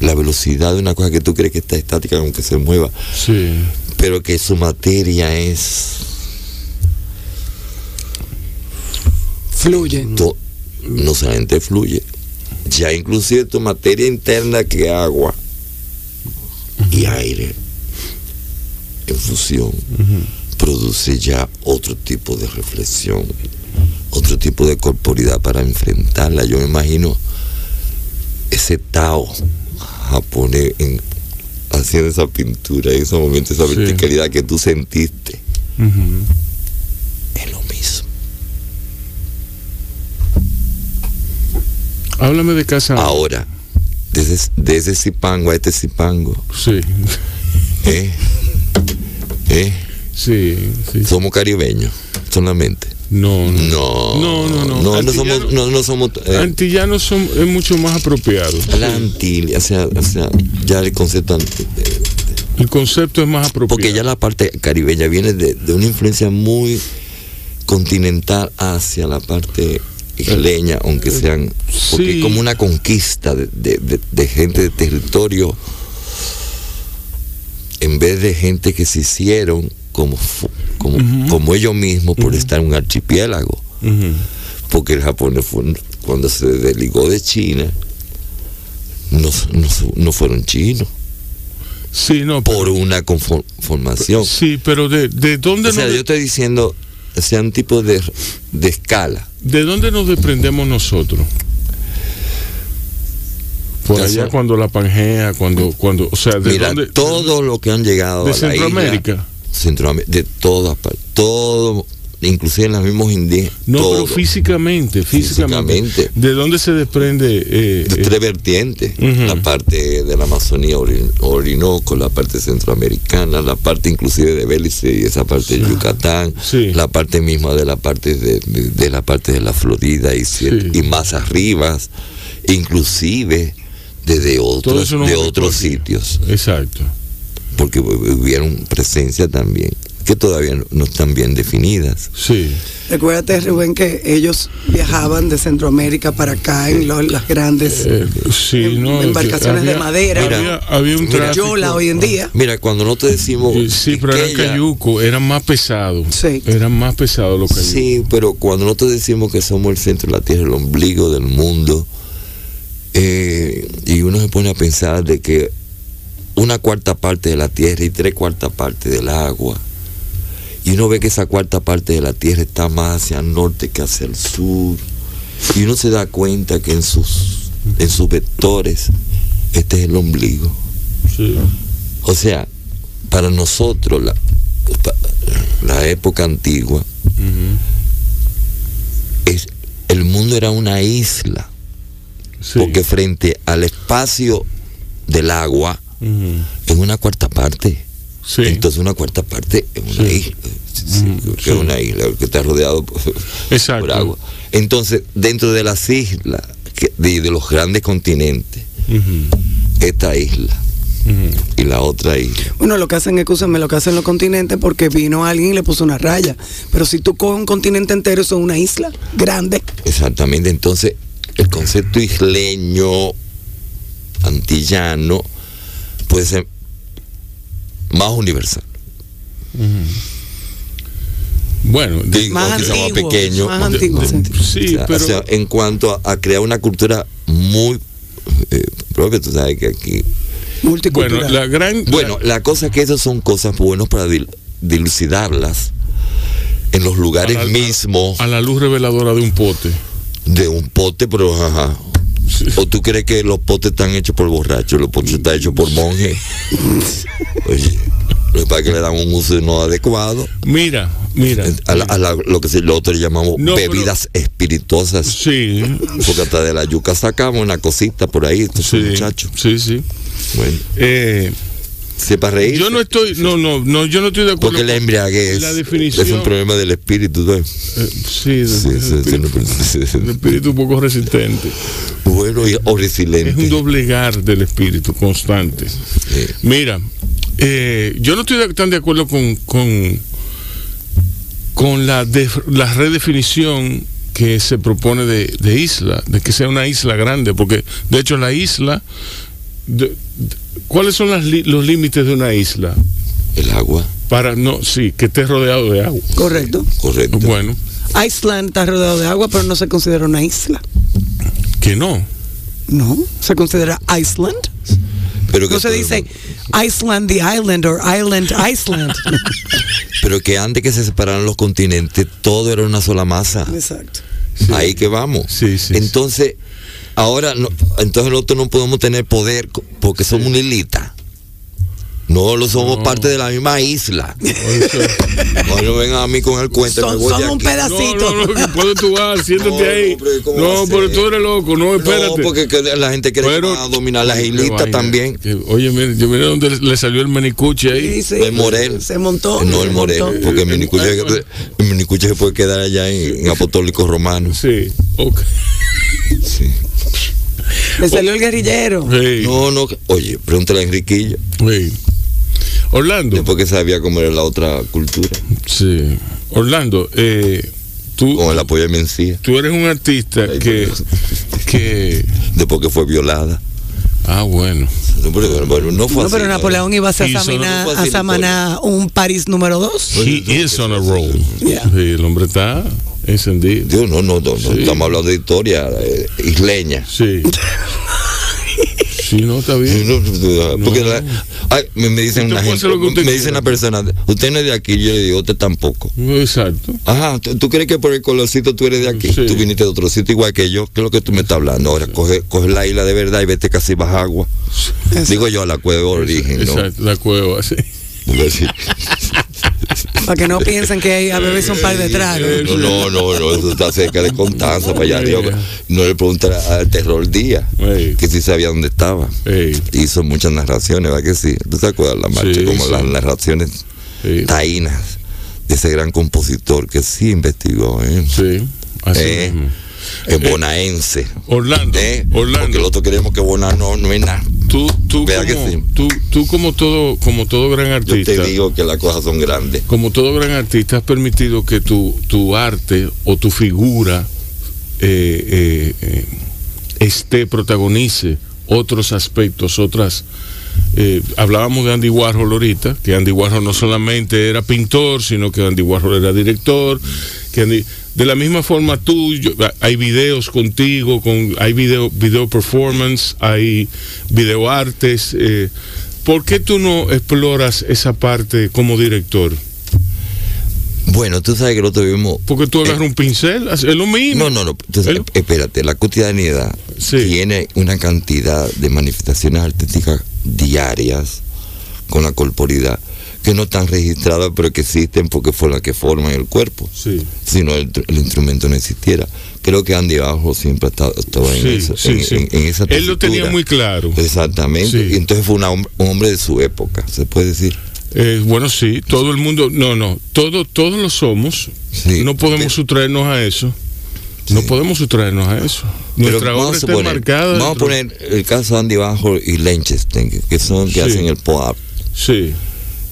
La velocidad de una cosa que tú crees que está estática aunque se mueva, Sí, pero que su materia es Fluye. no solamente fluye, ya inclusive tu materia interna que agua y aire en fusión produce ya otro tipo de reflexión, otro tipo de corporidad para enfrentarla. Yo me imagino ese Tao japonés en, haciendo esa pintura, en ese momento, esa Sí. verticalidad que tú sentiste, es lo mismo. Háblame de casa. Ahora, desde, desde Zipango a este Zipango, Sí, ¿eh? ¿eh? sí, sí. Somos caribeños, solamente. No, no. No, No, no, no. No, somos, no, no somos eh, Antillanos son, es mucho más apropiado. la o sea, o sea, ya el concepto anti- eh, El concepto es más apropiado. porque ya la parte caribeña viene de, de una influencia muy continental hacia la parte isleña, aunque sean, porque Sí. como una conquista de, de- de- de gente de territorio, en vez de gente que se hicieron como, como, Ujú. como ellos mismos por estar en un archipiélago, Ujú. porque el Japón no cuando se desligó de China, no, no, no fueron chinos, Sí, no. por una conformación. Sí, pero de, de dónde O sea, nos, yo estoy diciendo, sea, un tipo de, de escala. de dónde nos desprendemos nosotros. Por allá sé. cuando la Pangea, cuando, cuando, o sea, de Mira, dónde, todo lo que han llegado de a la Centroamérica. isla, Centroamérica, de todas partes, todo, inclusive en los mismos indígenas, No, todo, pero físicamente, físicamente, Físicamente. ¿De dónde se desprende? eh, de eh, tres vertientes, la parte de la Amazonía Ori- Orinoco, la parte centroamericana, la parte inclusive de Belice y esa parte de Yucatán, Sí. la parte misma de la parte de, de- de la parte de la Florida y, Sí. y más arriba, inclusive desde otros, de otros sitios, Exacto. Porque hu- hubieron presencia también que todavía no, no están bien definidas. Sí. Recuérdate, Rubén, que ellos viajaban de Centroamérica para acá en los- las grandes Eh, sí, em- no, embarcaciones había- de madera. Había, había un Mira, tráfico. Yola hoy en día. Mira, cuando no te decimos... Eh, Sí, pero eran cayuco, eran más pesados. Sí. Eran más pesados los cayucos. Sí, pero cuando nosotros decimos que somos el centro de la Tierra, el ombligo del mundo, eh, y uno se pone a pensar de que una cuarta parte de la Tierra y tres cuartas partes del agua, y uno ve que esa cuarta parte de la Tierra está más hacia el norte que hacia el sur, y uno se da cuenta que en sus, en sus vectores este es el ombligo. Sí. O sea, para nosotros, la, la época antigua, es, el mundo era una isla, Sí. porque frente al espacio del agua, En una cuarta parte. Sí. Entonces una cuarta parte es una Sí. isla. Sí, sí, Mm, sí. es una isla, que está rodeado por, agua. Entonces, dentro de las islas, que- de, de los grandes continentes, esta isla y la otra isla. Bueno, lo que hacen, escúchame, lo que hacen los continentes porque vino alguien y le puso una raya. Pero si tú coges un continente entero, eso es una isla grande. Exactamente, entonces el concepto isleño, antillano, puede ser más universal. Bueno, de- Digo, Más antiguo, pequeño. más antiguo, de- sí. Sí, o sea, pero- o sea, en cuanto a, a crear una cultura muy eh, propia, tú sabes que aquí. Multicultural. bueno, la gran. Bueno, la cosa es que esas son cosas buenas para dil- dilucidarlas en los lugares a la- mismos A la luz reveladora de un pote. de un pote, pero ajá. ¿O tú crees que los potes están hechos por borrachos? Los potes están hechos por monjes. Oye, lo que le dan un uso no adecuado. Mira, mira. A, la- a la- lo que nosotros llamamos No, pero- bebidas espirituosas. Sí. Porque hasta de la yuca sacamos una cosita por ahí, estos Sí, muchachos. sí, sí. Bueno, Eh, sepa reír. yo no estoy, no, no, no, yo no estoy de acuerdo. Porque la embriaguez la es definición- un problema del espíritu. ¿no? Eh, sí, Sí, sí, espíritu, un poco resistente. Bueno y, o Es un resiliente. doblegar del espíritu constante. Sí. Mira, eh, yo no estoy tan de acuerdo con, con, con la, de- la redefinición que se propone de, de isla, de que sea una isla grande, porque de hecho la isla, de- de- ¿cuáles son las li- los límites de una isla? El agua, Para, no, sí, que esté rodeado de agua. Correcto. correcto. Bueno, Iceland está rodeado de agua, pero no se considera una isla. que no. No, se considera Iceland. pero que No se dice Iceland the Island or Island Iceland. Pero que antes que se separaran los continentes, todo era una sola masa. Exacto. Ahí que vamos. Sí, sí, entonces, ahora, no, entonces nosotros no podemos tener poder porque somos una islita. No lo somos No. parte de la misma isla. No, no vengan a mí con el cuento. me Son- un No, Pedacito. no, no, que puedes tú vas, siéntate No, ahí. hombre, ¿cómo va No, pero tú eres loco, no, espérate. No, porque que la gente quiere Pero- que van a dominar las islitas también. Oye, mira, yo mira dónde le, salió el manicuche ahí. Sí, sí. El Morel. Se montó. No, el Morel. montó. Porque el minicuche, el minicuche se puede quedar allá en, en Apostólicos Romanos. Sí, ok. Sí. Le salió el guerrillero. Sí, No, no. Oye, pregúntale a Enriquillo. sí. Orlando, Después que sabía cómo era la otra cultura. sí. Orlando, eh, tú, Con el apoyo de Mencía. tú eres un artista que, que, Después que fue violada. ah, bueno, No, pero, bueno, no fue No, así, pero Napoleón iba a Samaná, a Samaná un París número 2. he is on a roll. Yeah. Sí, el hombre está encendido. Dios, no, no, no, no, estamos hablando de historia eh, isleña. Sí. Sí, no, está bien. no, Porque No. la- ay, me, me dicen una gente, me quiera. dice una persona, usted no es de aquí, yo le digo, usted tampoco. Exacto. Ajá, ¿tú, tú crees que por el colorcito tú eres de aquí? Sí. Tú viniste de otro sitio igual que yo, ¿qué es lo que tú me estás hablando? Ahora coge, coge la isla de verdad y vete casi bajo agua. Digo yo a la cueva de origen, ¿no? Exacto, la cueva, sí. Para que no piensen que hay a beberse un par de tragos. No, no, no, no, eso está cerca de Constanza, para allá arriba. No le pregunté al terror día, Ey. que sí sabía dónde estaba. Ey, Hizo muchas narraciones, ¿verdad que sí? ¿Tú te acuerdas la marcha? Sí, Como sí. las narraciones sí, taínas de ese gran compositor que sí investigó, ¿eh? sí, así Eh, mismo. Es bonaense. Orlando, ¿eh? Porque Orlando, nosotros queremos que Bona no, no es nada. tú, tú, Vea que como, sí. tú, tú como todo, como todo gran Yo artista, te digo que las cosas son grandes. como todo gran artista, has permitido que tu, tu arte o tu figura eh, eh, eh, esté, protagonice otros aspectos, otras. eh, hablábamos de Andy Warhol ahorita, que Andy Warhol no solamente era pintor, sino que Andy Warhol era director, que Andy- de la misma forma tú, yo- hay videos contigo, con, hay video, video performance, hay video artes. eh, ¿Por qué tú no exploras esa parte como director? Bueno, tú sabes que nosotros vivimos. Porque tú agarras un pincel, es lo mismo. No, no, no. sabes, El- espérate, la cotidianidad Sí. tiene una cantidad de manifestaciones artísticas diarias con la corporidad que no están registradas, pero que existen porque fueron las que forman el cuerpo. Sí. Si no, el, el instrumento no existiera. Creo que Andy Bajo siempre estado en, Sí, eso, sí, en, en- en esa Él lo tenía muy claro. Exactamente. Y entonces fue una un hombre de su época, se puede decir. Eh, bueno, sí, todo el mundo, no, no, todo, todos lo somos. No podemos Pero- sustraernos a eso. No podemos sustraernos a eso. Pero Nuestra obra vamos a está poner, enmarcada. vamos a poner el caso de Andy Bajo y Lenchester, que, que son que Sí. hacen el pop Sí,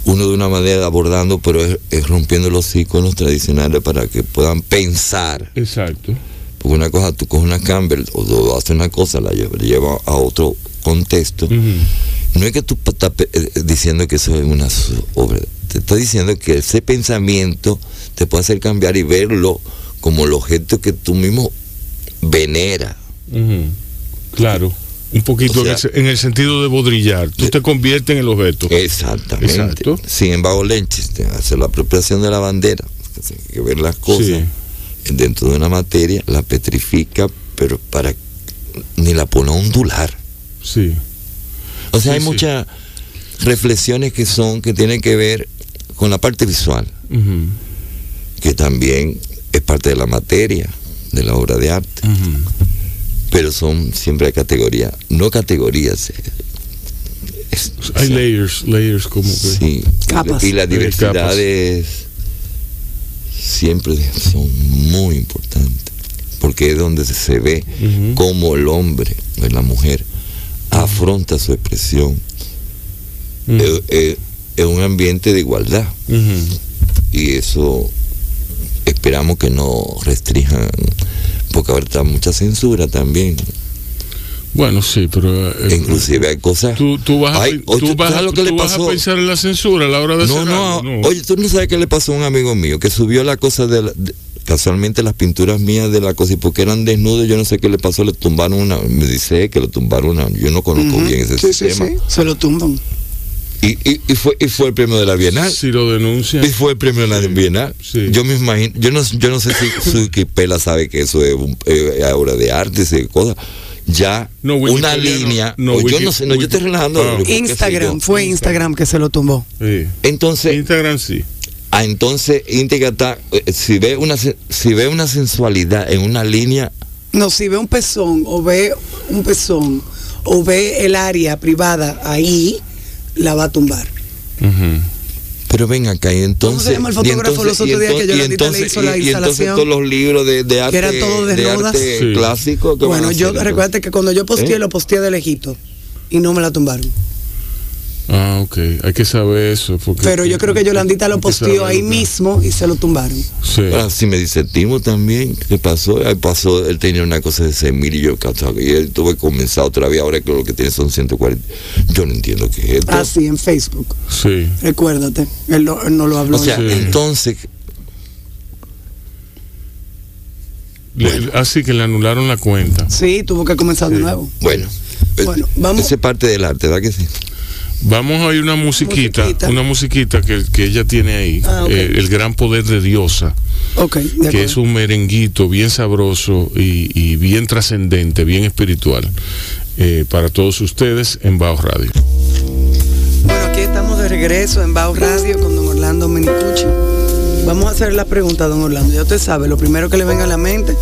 uno de una manera abordando, pero es, es rompiendo los iconos tradicionales para que puedan pensar. exacto. Porque una cosa, tú coges una Campbell o, o haces una cosa, la lleva, la lleva a otro contexto. No es que tú estás eh, diciendo que eso es una obra, te está diciendo que ese pensamiento te puede hacer cambiar y verlo como el objeto que tú mismo venera. Ujú. Claro. Un poquito O sea- en, el, en el sentido de bodrillar. Tú te conviertes en el objeto. Exactamente. Exacto. Sin embargo, Lenchester hace la apropiación de la bandera, que ver las cosas dentro de una materia, la petrifica, pero para ni la pone a ondular. Sí. O sea, Sí, hay sí. muchas reflexiones que son, que tienen que ver con la parte visual, que también es parte de la materia, de la obra de arte. Pero son siempre categoría, no categorías. eh, es- o Hay layers, layers como que. Sí, Capas. y las diversidades siempre son muy importantes, porque es donde se ve Ujú. cómo el hombre o la mujer afronta su expresión eh, eh, en un ambiente de igualdad. Y eso esperamos que no restrinjan, porque ahora está mucha censura también. Bueno, sí, pero. eh, E inclusive hay cosas... Tú, tú vas, a, oye, tú ¿tú vas, lo que le vas a pensar en la censura a la hora de No, no, algo, oye, tú no sabes qué le pasó a un amigo mío que subió la cosa de, la- de- casualmente las pinturas mías de la cosa y porque eran desnudos, yo no sé qué le pasó, le tumbaron una, me dice que le tumbaron una, yo no conozco bien ese sí, sí, sistema. sí, se lo tumban. Y, y, y fue y fue el premio de la Bienal. Si lo denuncian. Y fue el premio de la Bienal. sí. Yo me imagino, yo no, yo no sé si Wikipela sabe que eso es un, eh, obra de arte, ese cosa. Ya No, una no- línea, no, yo no sé, no, yo estoy relajando. Ah. Instagram, fue Instagram que se lo tumbó. Sí. Entonces, Instagram sí. Ah, entonces íntegra está, eh, si ve una si ve una sensualidad en una línea, No, si ve un pezón o ve un pezón o ve el área privada ahí, la va a tumbar. Pero ven acá y entonces se llama el y fotógrafo los otros días que entonces- Yolandita y le entonces- hizo la y- y entonces instalación? todos los libros de, de arte, eran todos de desnudas. arte Sí. clásico Bueno, yo recuerda que cuando yo posteé, ¿Eh? lo posteé de lejito y no me la tumbaron. Ah, ok. Hay que saber eso. Porque, Pero yo creo que Yolandita lo posteó ahí mismo y se lo tumbaron. Sí. Ahora, si me dice Timo también, ¿qué pasó? Ahí pasó, él tenía una cosa de 6 mil y yo, y él tuvo que comenzar otra vez, ahora que lo que tiene son 140. Yo no entiendo qué es esto. Ah, sí, en Facebook. Sí. Recuérdate. Él, lo- él no lo habló. o sea, Sí. entonces, Le- así que le anularon la cuenta. sí, tuvo que comenzar de Sí. nuevo. bueno, Bueno, eh, vamos- esa es parte del arte, ¿verdad que sí? Vamos a oír una musiquita, Musiquita. una musiquita que, que ella tiene ahí, Ah, eh, El Gran Poder de Diosa, de que acuerdo. es un merenguito bien sabroso y, y bien trascendente, bien espiritual, eh, para todos ustedes en Bajo Radio. Bueno, aquí estamos de regreso en Bao Radio con don Orlando Menicucci. Vamos a hacer la pregunta, don Orlando. Ya usted sabe, lo primero que le venga a la mente,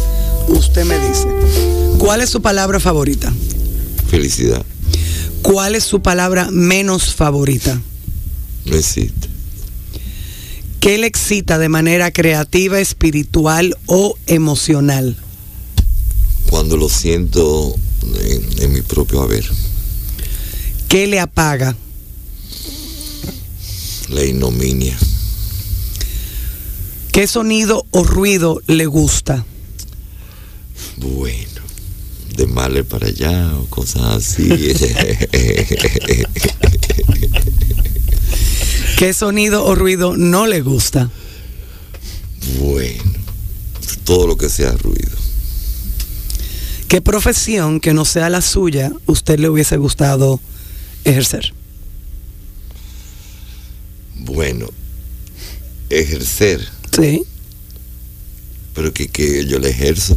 usted me dice. ¿Cuál es su palabra favorita? Felicidad, ¿Cuál es su palabra menos favorita? no existe. ¿Qué le excita de manera creativa, espiritual o emocional? Cuando lo siento en, en mi propio haber. ¿Qué le apaga? La ignominia. ¿Qué sonido o ruido le gusta? Bueno, de male para allá o cosas así. ¿Qué sonido o ruido no le gusta? bueno, todo lo que sea ruido. ¿Qué profesión que no sea la suya usted le hubiese gustado ejercer? Bueno, ejercer, Sí. pero que, que yo le ejerzo.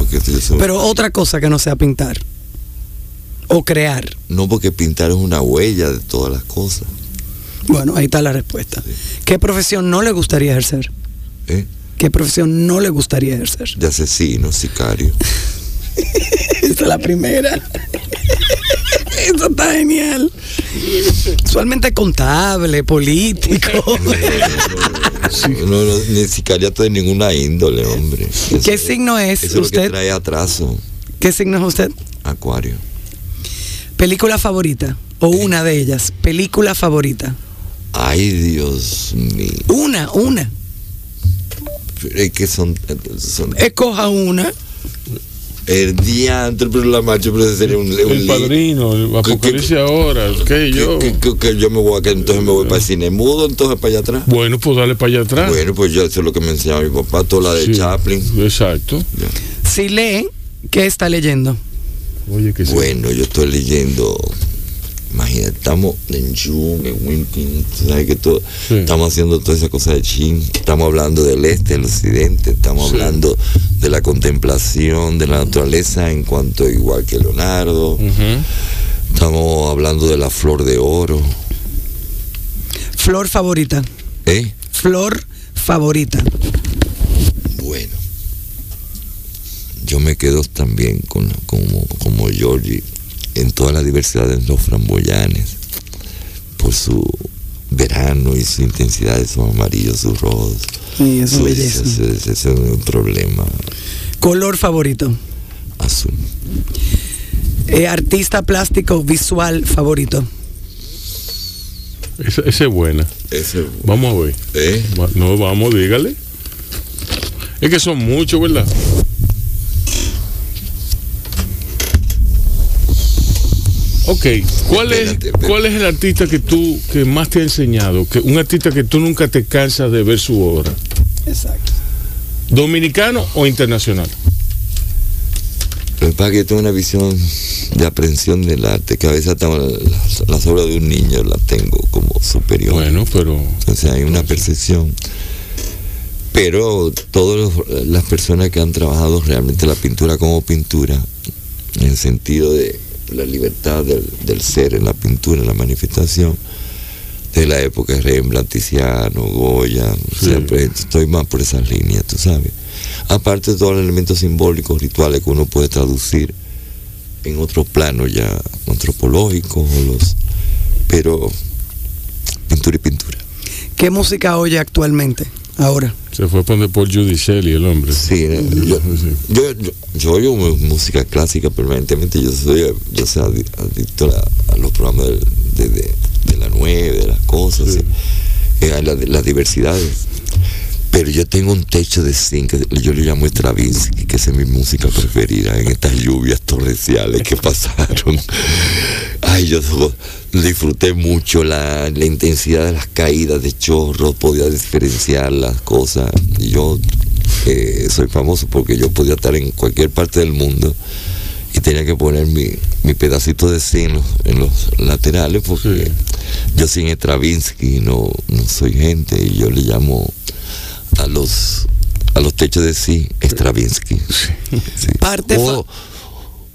Porque Pero otra cosa que no sea pintar. O crear. no porque pintar es una huella de todas las cosas. Bueno, ahí está la respuesta. ¿Qué profesión no le gustaría ejercer? ¿eh? ¿Qué profesión no le gustaría ejercer? De asesino, sicario. Esa es la primera. Eso está genial. Usualmente contable, político. No, no, ni sicariato de ninguna índole, hombre. Eso- ¿Qué signo es Eso es lo que usted? trae atraso. ¿Qué signo es usted? Acuario. ¿Película favorita? O una de ellas. Película favorita. Ay, Dios mío. Una, una. Es que son, son Escoja una. El diantre, pero la macho, pero ese sería un, un El padrino, el ¿Qué- apocalipsis ahora, ¿qué que, yo? que- que- que yo me voy a que entonces me voy para el cine mudo, entonces para allá atrás. Bueno, pues dale para allá atrás. Bueno, pues yo eso es lo que me enseñaba mi papá, toda la de Sí, Chaplin. Exacto. Ya. Si lee, ¿qué está leyendo? Oye, que sí. Bueno, yo estoy leyendo. Imagínate, estamos en Jung, en Winkin, tú sabes que todo, Sí. estamos haciendo toda esa cosa de Chin, estamos hablando del este, del occidente, estamos Sí. hablando de la contemplación de la naturaleza en cuanto igual que Leonardo, estamos hablando de la flor de oro, Flor favorita. ¿eh? Flor favorita. Bueno, yo me quedo también con, como, como Georgie en toda la diversidad de los framboyanes, por su verano y su intensidad de sus amarillos, sus rojos. Sí, eso es belleza. ese, es un problema Color favorito. azul. Eh, artista plástico visual favorito. Esa, esa es buena. Ese, Vamos a ver. ¿eh? No, vamos, dígale. Es que son muchos, ¿verdad? Ok, ¿cuál es. ¿cuál es el artista que tú que más te ha enseñado? Que, un artista que tú nunca te cansas de ver su obra. Exacto. ¿Dominicano o internacional? Lo que yo tengo una visión de aprehensión del arte, que a veces hasta las, las obras de un niño las tengo como superior. Bueno, pero O sea, hay una percepción. Pero todas las personas que han trabajado realmente la pintura como pintura, en el sentido de la libertad del, del ser en la pintura, en la manifestación, de la época de Rembrandt, Tiziano, Goya, Sí. siempre estoy más por esas líneas, tú sabes. Aparte de todos los elementos simbólicos, rituales que uno puede traducir en otro plano ya antropológicos, o los, pero pintura y pintura. ¿Qué música oye actualmente? Ahora. se fue a poner por Judicelli el hombre. Sí, eh, yo, Sí. yo, yo, yo oigo mu- música clásica permanentemente, yo soy, yo soy adi- adicto a, a los programas de, de- de la nueve, de las cosas, Sí. sí, eh, a la- las diversidades. Pero yo tengo un techo de zinc, que yo le llamo Stravinsky, que esa es mi música preferida en estas lluvias torrenciales que pasaron. Ay, yo disfruté mucho la, la intensidad de las caídas de chorro, podía diferenciar las cosas. Yo eh, soy famoso porque yo podía estar en cualquier parte del mundo y tenía que poner mi, mi pedacito de zinc en los, en los laterales porque Sí. yo sin Stravinsky no, no soy gente y yo le llamo a los a los techos de sí Stravinsky. Sí. Parte o,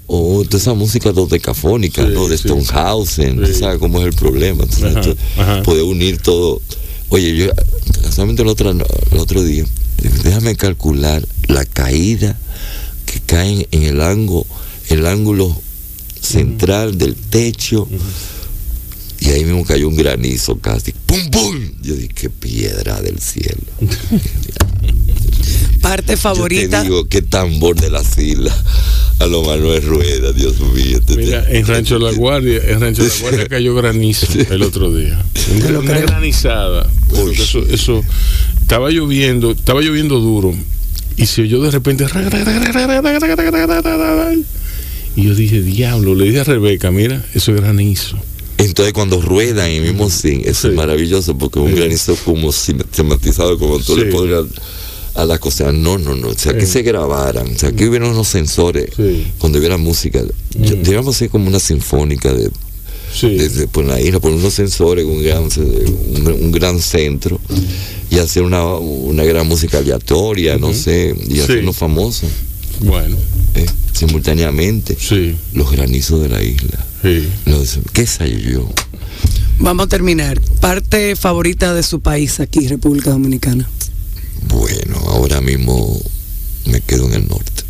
o toda esa música dodecafónica, Sí, ¿no? De sí. Stonehausen, Sí. ¿sabes cómo es el problema? Entonces, Ajá, ajá. poder unir todo. Oye, yo casualmente el otro, el otro día, déjame calcular la caída que cae en el ángulo, el ángulo central del techo. Y ahí mismo cayó un granizo casi. ¡Pum, pum! Yo dije, qué piedra del cielo. Parte favorita. Yo te digo, qué tambor de las islas. a lo Manuel Rueda, Dios mío. Mira, en Rancho La Guardia, en Rancho La Guardia cayó granizo el otro día. Una, una granizada. Eso, eso, estaba lloviendo, estaba lloviendo duro. Y se oyó de repente. Y yo dije, diablo, le dije a Rebeca, mira, eso es granizo. Entonces cuando ruedan y mismo sí, eso Sí. es maravilloso porque un Sí. granizo como sistematizado, como tú le Sí. podrías a la cosa. No, no, no. O sea, que Sí. se grabaran, o sea, que hubiera unos sensores cuando hubiera música. Yo- Mm. Debíamos ser como una sinfónica de, Sí. desde por la isla, poner unos sensores, un gran, un, un gran centro y hacer una, una gran música aleatoria, no sé, y hacernos famosos Bueno, eh, simultáneamente. sí, Los granizos de la isla. sí. Los, ¿Qué sé yo? Vamos a terminar. Parte favorita de su país aquí, República Dominicana. Bueno, ahora mismo me quedo en el norte.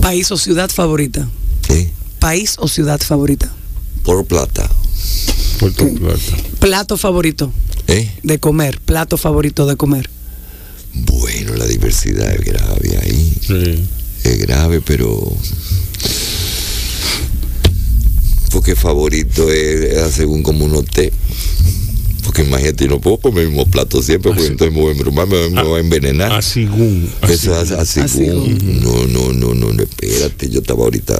País o ciudad favorita. ¿eh? País o ciudad favorita. Por plata. Puerto. Plata. Plato favorito ¿eh? de comer. Plato favorito de comer. Bueno, la diversidad es grave ahí. Sí. Es grave, pero. Porque favorito es, según como uno esté. Porque imagínate, yo no puedo comer el mismo plato siempre, porque Así. entonces me voy a embromar, me, me voy a envenenar. Así, según. Eso es así. Así como- No, no, no, no, no, espérate. Yo estaba ahorita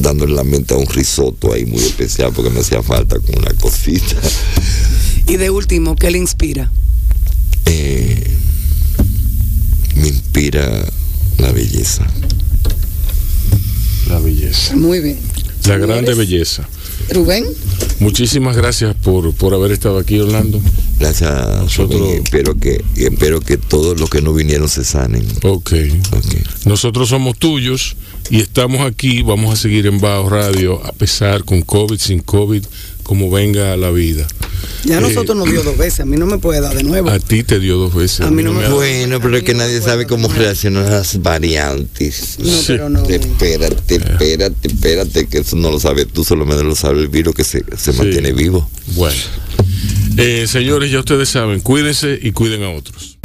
dándole la mente a un risotto ahí muy especial porque me hacía falta con una cosita. Y de último, ¿qué le inspira? Eh, me inspira la belleza. La belleza. Muy bien. La grande belleza. Rubén. Muchísimas gracias por, por haber estado aquí, Orlando. Gracias, Nosotros- Rubén, y espero que espero que todos los que no vinieron se sanen. Ok. Ok. Nosotros somos tuyos y estamos aquí. Vamos a seguir en Bajo Radio a pesar con COVID, sin COVID, como venga la vida. Ya a Eh, nosotros nos dio dos veces. A mí no me puede dar de nuevo. A ti te dio dos veces. A mí no me- ha- Bueno, pero es que nadie sabe cómo reaccionan las variantes. No, Sí. pero no. Espérate, espérate, espérate, que eso no lo sabes tú, solamente lo sabe el virus que se, se Sí. mantiene vivo. Bueno. Eh, señores, ya ustedes saben, cuídense y cuiden a otros.